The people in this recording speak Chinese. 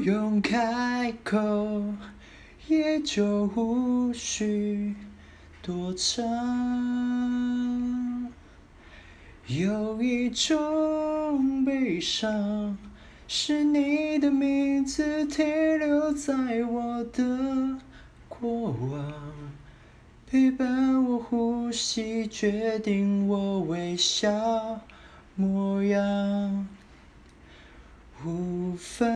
不用开口，也就无需多长。有一种悲伤，是你的名字停留在我的过往，陪伴我呼吸，决定我微笑模样，